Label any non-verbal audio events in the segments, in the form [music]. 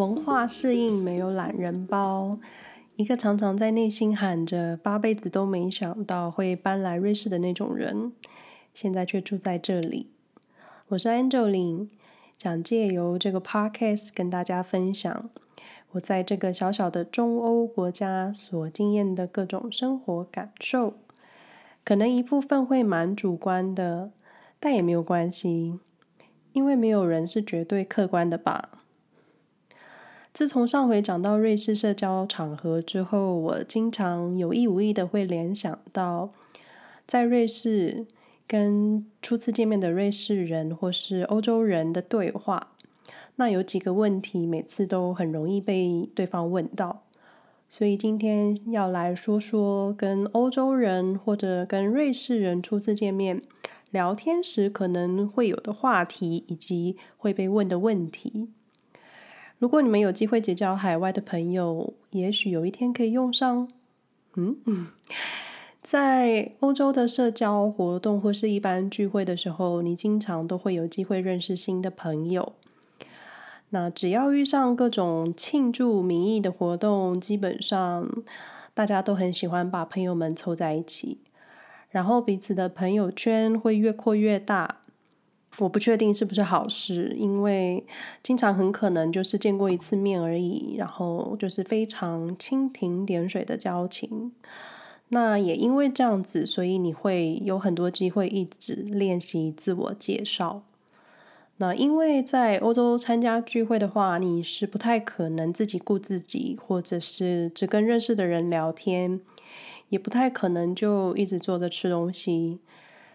文化适应没有懒人包，一个常常在内心喊着八辈子都没想到会搬来瑞士的那种人，现在却住在这里。我是 Angeline，想借由这个 Podcast 跟大家分享我在这个小小的中欧国家所经验的各种生活感受，可能一部分会蛮主观的，但也没有关系，因为没有人是绝对客观的吧。自从上回讲到瑞士社交场合之后，我经常有意无意的会联想到，在瑞士跟初次见面的瑞士人或是欧洲人的对话。那有几个问题，每次都很容易被对方问到，所以今天要来说说跟欧洲人或者跟瑞士人初次见面聊天时可能会有的话题，以及会被问的问题。如果你们有机会结交海外的朋友，也许有一天可以用上。嗯，[laughs] 在欧洲的社交活动或是一般聚会的时候，你经常都会有机会认识新的朋友。那只要遇上各种庆祝名义的活动，基本上大家都很喜欢把朋友们凑在一起，然后彼此的朋友圈会越扩越大。我不确定是不是好事，因为经常很可能就是见过一次面而已，然后就是非常蜻蜓点水的交情。那也因为这样子，所以你会有很多机会一直练习自我介绍。那因为在欧洲参加聚会的话，你是不太可能自己顾自己，或者是只跟认识的人聊天，也不太可能就一直坐着吃东西。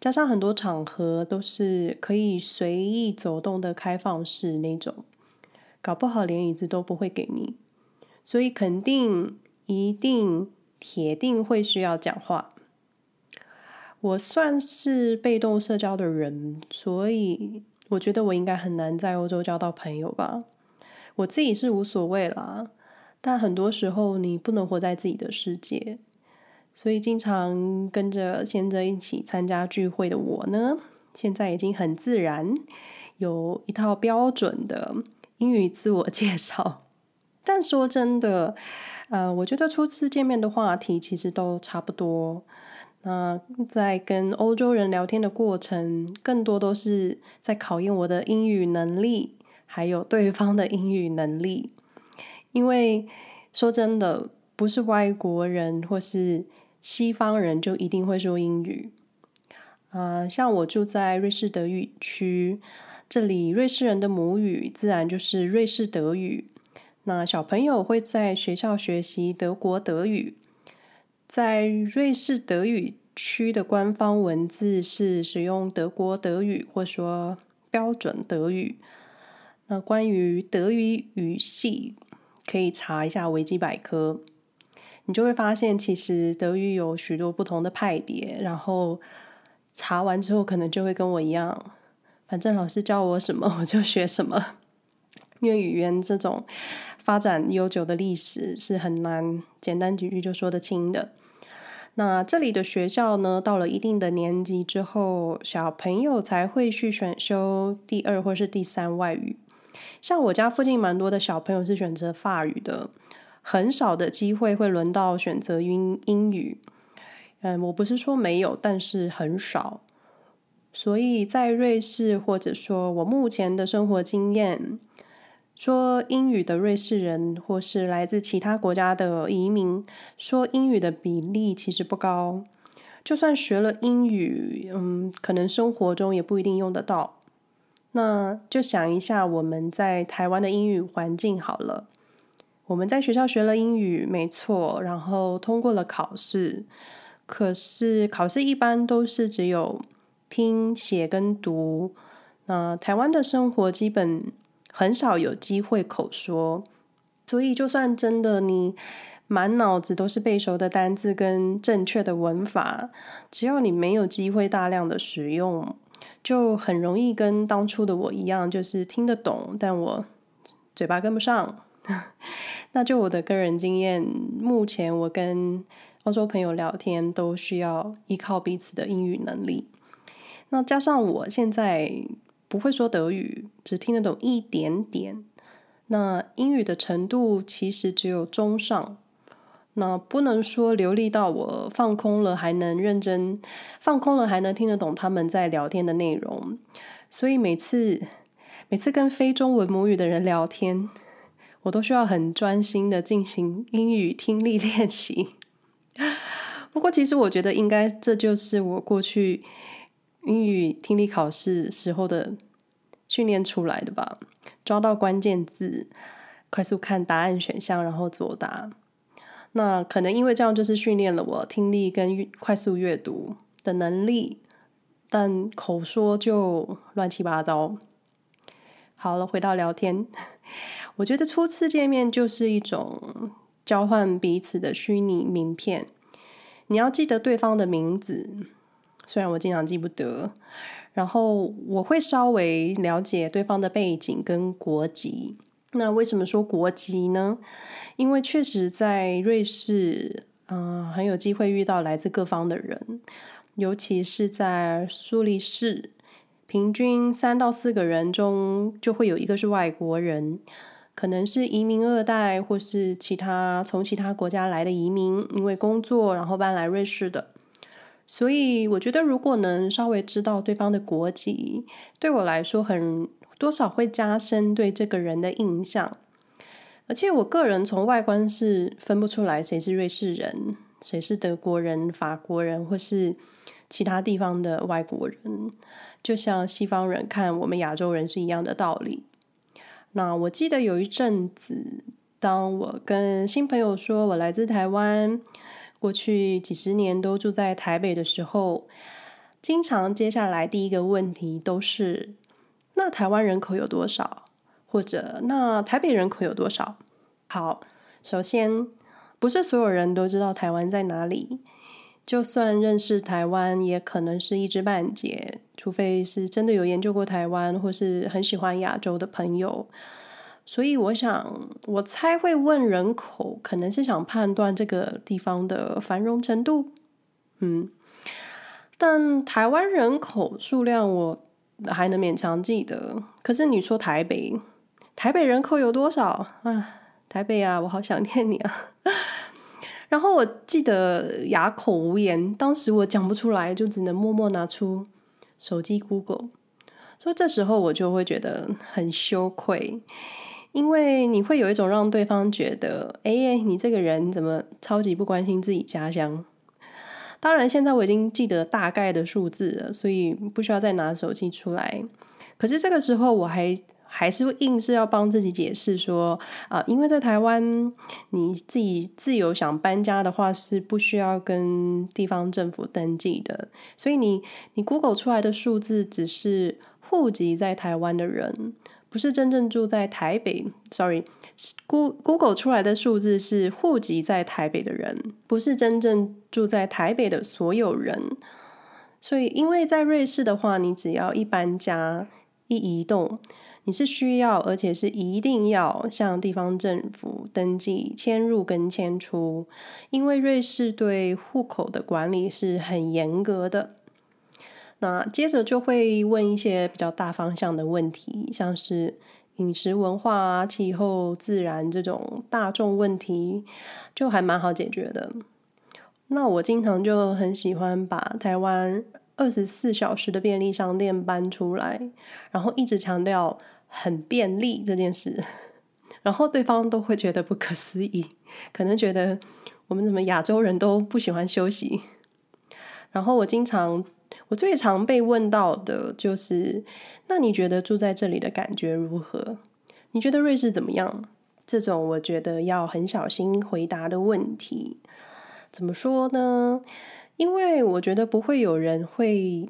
加上很多场合都是可以随意走动的开放式那种，搞不好连椅子都不会给你，所以肯定、一定、铁定会需要讲话。我算是被动社交的人，所以我觉得我应该很难在欧洲交到朋友吧。我自己是无所谓啦，但很多时候你不能活在自己的世界。所以，经常跟着先生一起参加聚会的我呢，现在已经很自然有一套标准的英语自我介绍。但说真的，呃，我觉得初次见面的话题其实都差不多。那在跟欧洲人聊天的过程，更多都是在考验我的英语能力，还有对方的英语能力。因为说真的，不是外国人或是西方人就一定会说英语，啊、呃，像我住在瑞士德语区，这里瑞士人的母语自然就是瑞士德语。那小朋友会在学校学习德国德语，在瑞士德语区的官方文字是使用德国德语，或说标准德语。那关于德语语系，可以查一下维基百科。你就会发现，其实德语有许多不同的派别。然后查完之后，可能就会跟我一样，反正老师教我什么，[laughs] 我就学什么。因为语言这种发展悠久的历史是很难简单几句就说得清的。那这里的学校呢，到了一定的年级之后，小朋友才会去选修第二或是第三外语。像我家附近蛮多的小朋友是选择法语的。很少的机会会轮到选择英英语，嗯，我不是说没有，但是很少。所以在瑞士，或者说我目前的生活经验，说英语的瑞士人，或是来自其他国家的移民，说英语的比例其实不高。就算学了英语，嗯，可能生活中也不一定用得到。那就想一下我们在台湾的英语环境好了。我们在学校学了英语，没错，然后通过了考试。可是考试一般都是只有听写跟读。那台湾的生活基本很少有机会口说，所以就算真的你满脑子都是背熟的单字跟正确的文法，只要你没有机会大量的使用，就很容易跟当初的我一样，就是听得懂，但我嘴巴跟不上。那就我的个人经验，目前我跟欧洲朋友聊天都需要依靠彼此的英语能力。那加上我现在不会说德语，只听得懂一点点。那英语的程度其实只有中上，那不能说流利到我放空了还能认真，放空了还能听得懂他们在聊天的内容。所以每次每次跟非中文母语的人聊天，我都需要很专心的进行英语听力练习。不过，其实我觉得应该这就是我过去英语听力考试时候的训练出来的吧。抓到关键字，快速看答案选项，然后作答。那可能因为这样，就是训练了我听力跟快速阅读的能力，但口说就乱七八糟。好了，回到聊天，我觉得初次见面就是一种交换彼此的虚拟名片。你要记得对方的名字，虽然我经常记不得。然后我会稍微了解对方的背景跟国籍。那为什么说国籍呢？因为确实在瑞士，嗯、很有机会遇到来自各方的人，尤其是在苏黎世，平均三到四个人中就会有一个是外国人，可能是移民二代，或是其他从其他国家来的移民，因为工作然后搬来瑞士的。所以我觉得，如果能稍微知道对方的国籍，对我来说很多少会加深对这个人的印象。而且我个人从外观是分不出来谁是瑞士人，谁是德国人、法国人，或是其他地方的外国人。就像西方人看我们亚洲人是一样的道理。那我记得有一阵子，当我跟新朋友说我来自台湾。过去几十年都住在台北的时候，经常接下来第一个问题都是：那台湾人口有多少？或者那台北人口有多少？好，首先不是所有人都知道台湾在哪里，就算认识台湾，也可能是一知半解，除非是真的有研究过台湾，或是很喜欢亚洲的朋友。所以我想，我猜会问人口，可能是想判断这个地方的繁荣程度。嗯，但台湾人口数量我还能勉强记得。可是你说台北，台北人口有多少啊？台北啊，我好想念你啊。然后我记得哑口无言，当时我讲不出来，就只能默默拿出手机 Google。所以这时候我就会觉得很羞愧。因为你会有一种让对方觉得，哎，你这个人怎么超级不关心自己家乡？当然，现在我已经记得大概的数字了，所以不需要再拿手机出来。可是这个时候，我还还是硬是要帮自己解释说，啊，因为在台湾，你自己自由想搬家的话，是不需要跟地方政府登记的，所以你你 Google 出来的数字只是户籍在台湾的人。不是真正住在台北，sorry，Google 出来的数字是户籍在台北的人，不是真正住在台北的所有人。所以，因为在瑞士的话，你只要一搬家、一移动，你是需要，而且是一定要向地方政府登记迁入跟迁出，因为瑞士对户口的管理是很严格的。那接着就会问一些比较大方向的问题，像是饮食文化、气候、自然这种大众问题，就还蛮好解决的。那我经常就很喜欢把台湾二十四小时的便利商店搬出来，然后一直强调很便利这件事，[laughs] 然后对方都会觉得不可思议，可能觉得我们怎么亚洲人都不喜欢休息。然后我经常。我最常被问到的就是，那你觉得住在这里的感觉如何？你觉得瑞士怎么样？这种我觉得要很小心回答的问题，怎么说呢？因为我觉得不会有人会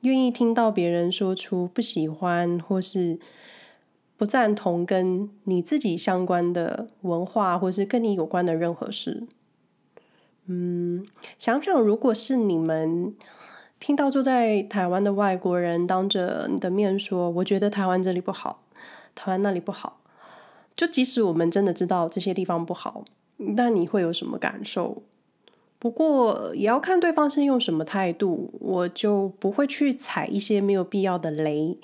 愿意听到别人说出不喜欢或是不赞同跟你自己相关的文化，或是跟你有关的任何事。嗯，想想如果是你们。听到住在台湾的外国人当着你的面说：“我觉得台湾这里不好，台湾那里不好。”就即使我们真的知道这些地方不好，那你会有什么感受？不过也要看对方是用什么态度，我就不会去踩一些没有必要的雷。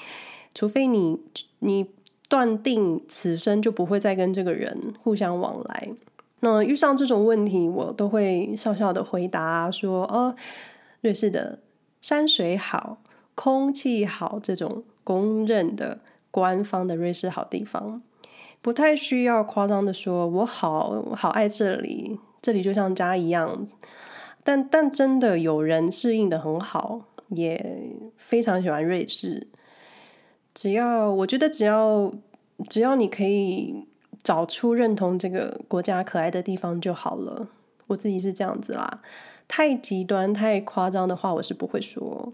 除非你你断定此生就不会再跟这个人互相往来。那遇上这种问题，我都会笑笑的回答说：“哦，瑞士的山水好，空气好，这种公认的官方的瑞士好地方，不太需要夸张的说，我好好爱这里，这里就像家一样。但但真的有人适应得很好，也非常喜欢瑞士。只要我觉得，只要只要你可以。”找出认同这个国家可爱的地方就好了。我自己是这样子啦，太极端、太夸张的话，我是不会说。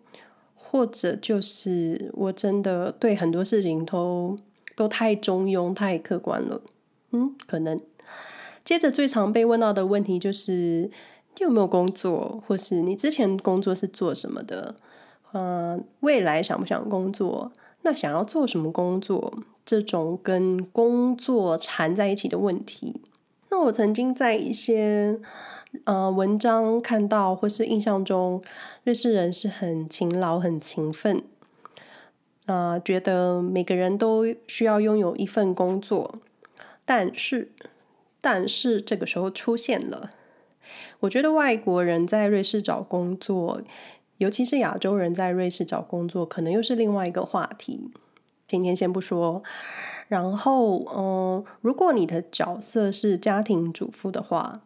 或者就是我真的对很多事情都都太中庸、太客观了。嗯，可能。接着最常被问到的问题就是：你有没有工作？或是你之前工作是做什么的？嗯，未来想不想工作？那想要做什么工作？这种跟工作缠在一起的问题，那我曾经在一些呃文章看到，或是印象中，瑞士人是很勤劳、很勤奋，啊、觉得每个人都需要拥有一份工作。但是，但是这个时候出现了，我觉得外国人在瑞士找工作。尤其是亚洲人在瑞士找工作，可能又是另外一个话题。今天先不说。然后，嗯，如果你的角色是家庭主妇的话，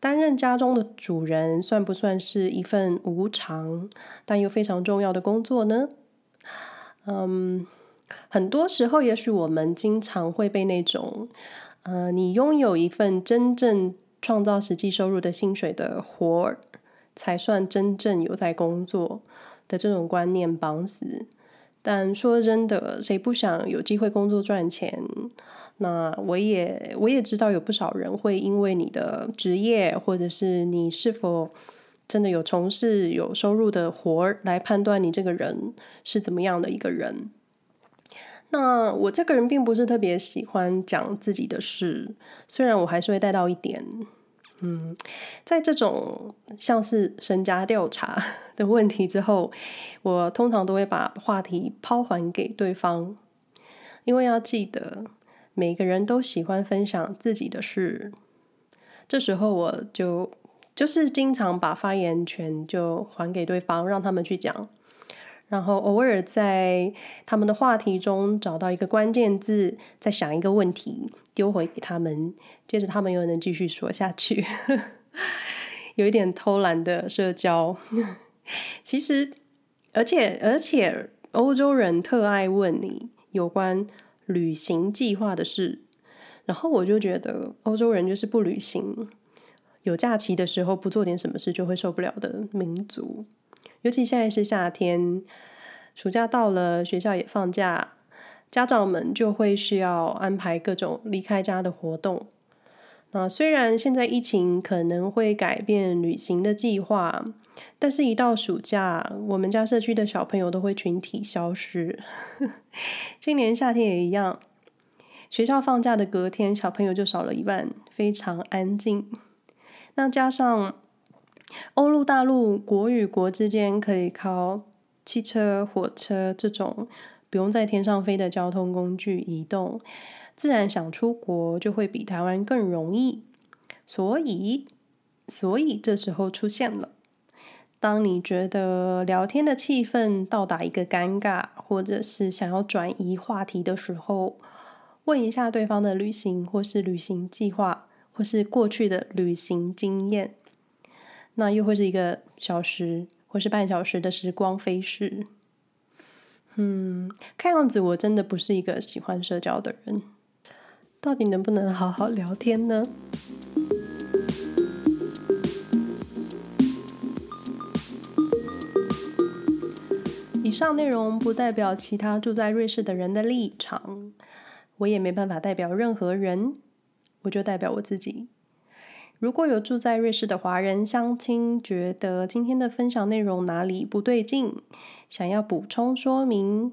担任家中的主人，算不算是一份无偿但又非常重要的工作呢？嗯，很多时候，也许我们经常会被那种，呃，你拥有一份真正创造实际收入的薪水的活儿。才算真正有在工作的这种观念绑死。但说真的，谁不想有机会工作赚钱？那我也我也知道有不少人会因为你的职业，或者是你是否真的有从事有收入的活儿来判断你这个人是怎么样的一个人。那我这个人并不是特别喜欢讲自己的事，虽然我还是会带到一点。嗯，在这种像是身家调查 [laughs] 的问题之后，我通常都会把话题抛还给对方，因为要记得每个人都喜欢分享自己的事。这时候我就就是经常把发言权就还给对方，让他们去讲。然后偶尔在他们的话题中找到一个关键字，再想一个问题丢回给他们，接着他们又能继续说下去，[laughs] 有一点偷懒的社交。[laughs] 其实，而且而且，欧洲人特爱问你有关旅行计划的事，然后我就觉得欧洲人就是不旅行，有假期的时候不做点什么事就会受不了的民族。尤其现在是夏天，暑假到了，学校也放假，家长们就会需要安排各种离开家的活动。那虽然现在疫情可能会改变旅行的计划，但是一到暑假，我们家社区的小朋友都会群体消失。[laughs] 今年夏天也一样，学校放假的隔天，小朋友就少了一半，非常安静。那加上。欧陆大陆国与国之间可以靠汽车、火车这种不用在天上飞的交通工具移动，自然想出国就会比台湾更容易。所以，所以这时候出现了，当你觉得聊天的气氛到达一个尴尬，或者是想要转移话题的时候，问一下对方的旅行，或是旅行计划，或是过去的旅行经验。那又会是一个小时或是半小时的时光飞逝。嗯，看样子我真的不是一个喜欢社交的人。到底能不能好好聊天呢？以上内容不代表其他住在瑞士的人的立场，我也没办法代表任何人，我就代表我自己。如果有住在瑞士的华人相亲觉得今天的分享内容哪里不对劲，想要补充说明，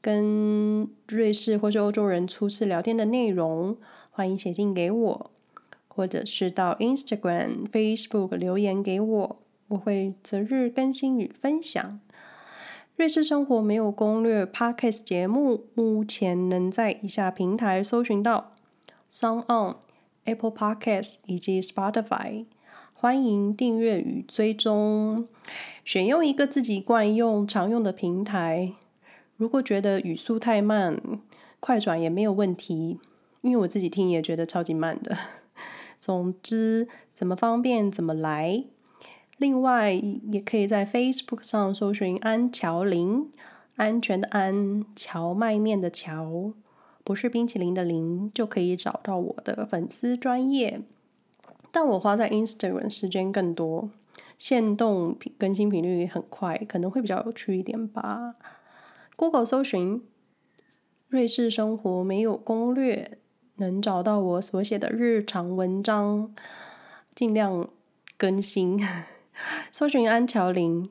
跟瑞士或是欧洲人初次聊天的内容，欢迎写信给我，或者是到 Instagram、Facebook 留言给我，我会择日更新与分享。瑞士生活没有攻略 Podcast 节目，目前能在以下平台搜寻到：SoundOn、Apple Podcasts 以及 Spotify。欢迎订阅与追踪，选用一个自己惯用、常用的平台。如果觉得语速太慢，快转也没有问题，因为我自己听也觉得超级慢的。[laughs] 总之，怎么方便怎么来。另外，也可以在 Facebook 上搜寻安乔林，安全的安，荞麦面的荞，不是冰淇淋的零，就可以找到我的粉丝专业。但我花在 Instagram 时间更多，限动更新频率很快，可能会比较有趣一点吧。Google 搜寻瑞士生活没有攻略，能找到我所写的日常文章，尽量更新。[laughs] 搜寻安乔林，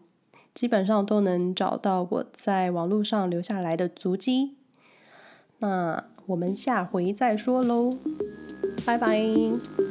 基本上都能找到我在网络上留下来的足迹。那我们下回再说喽，拜拜。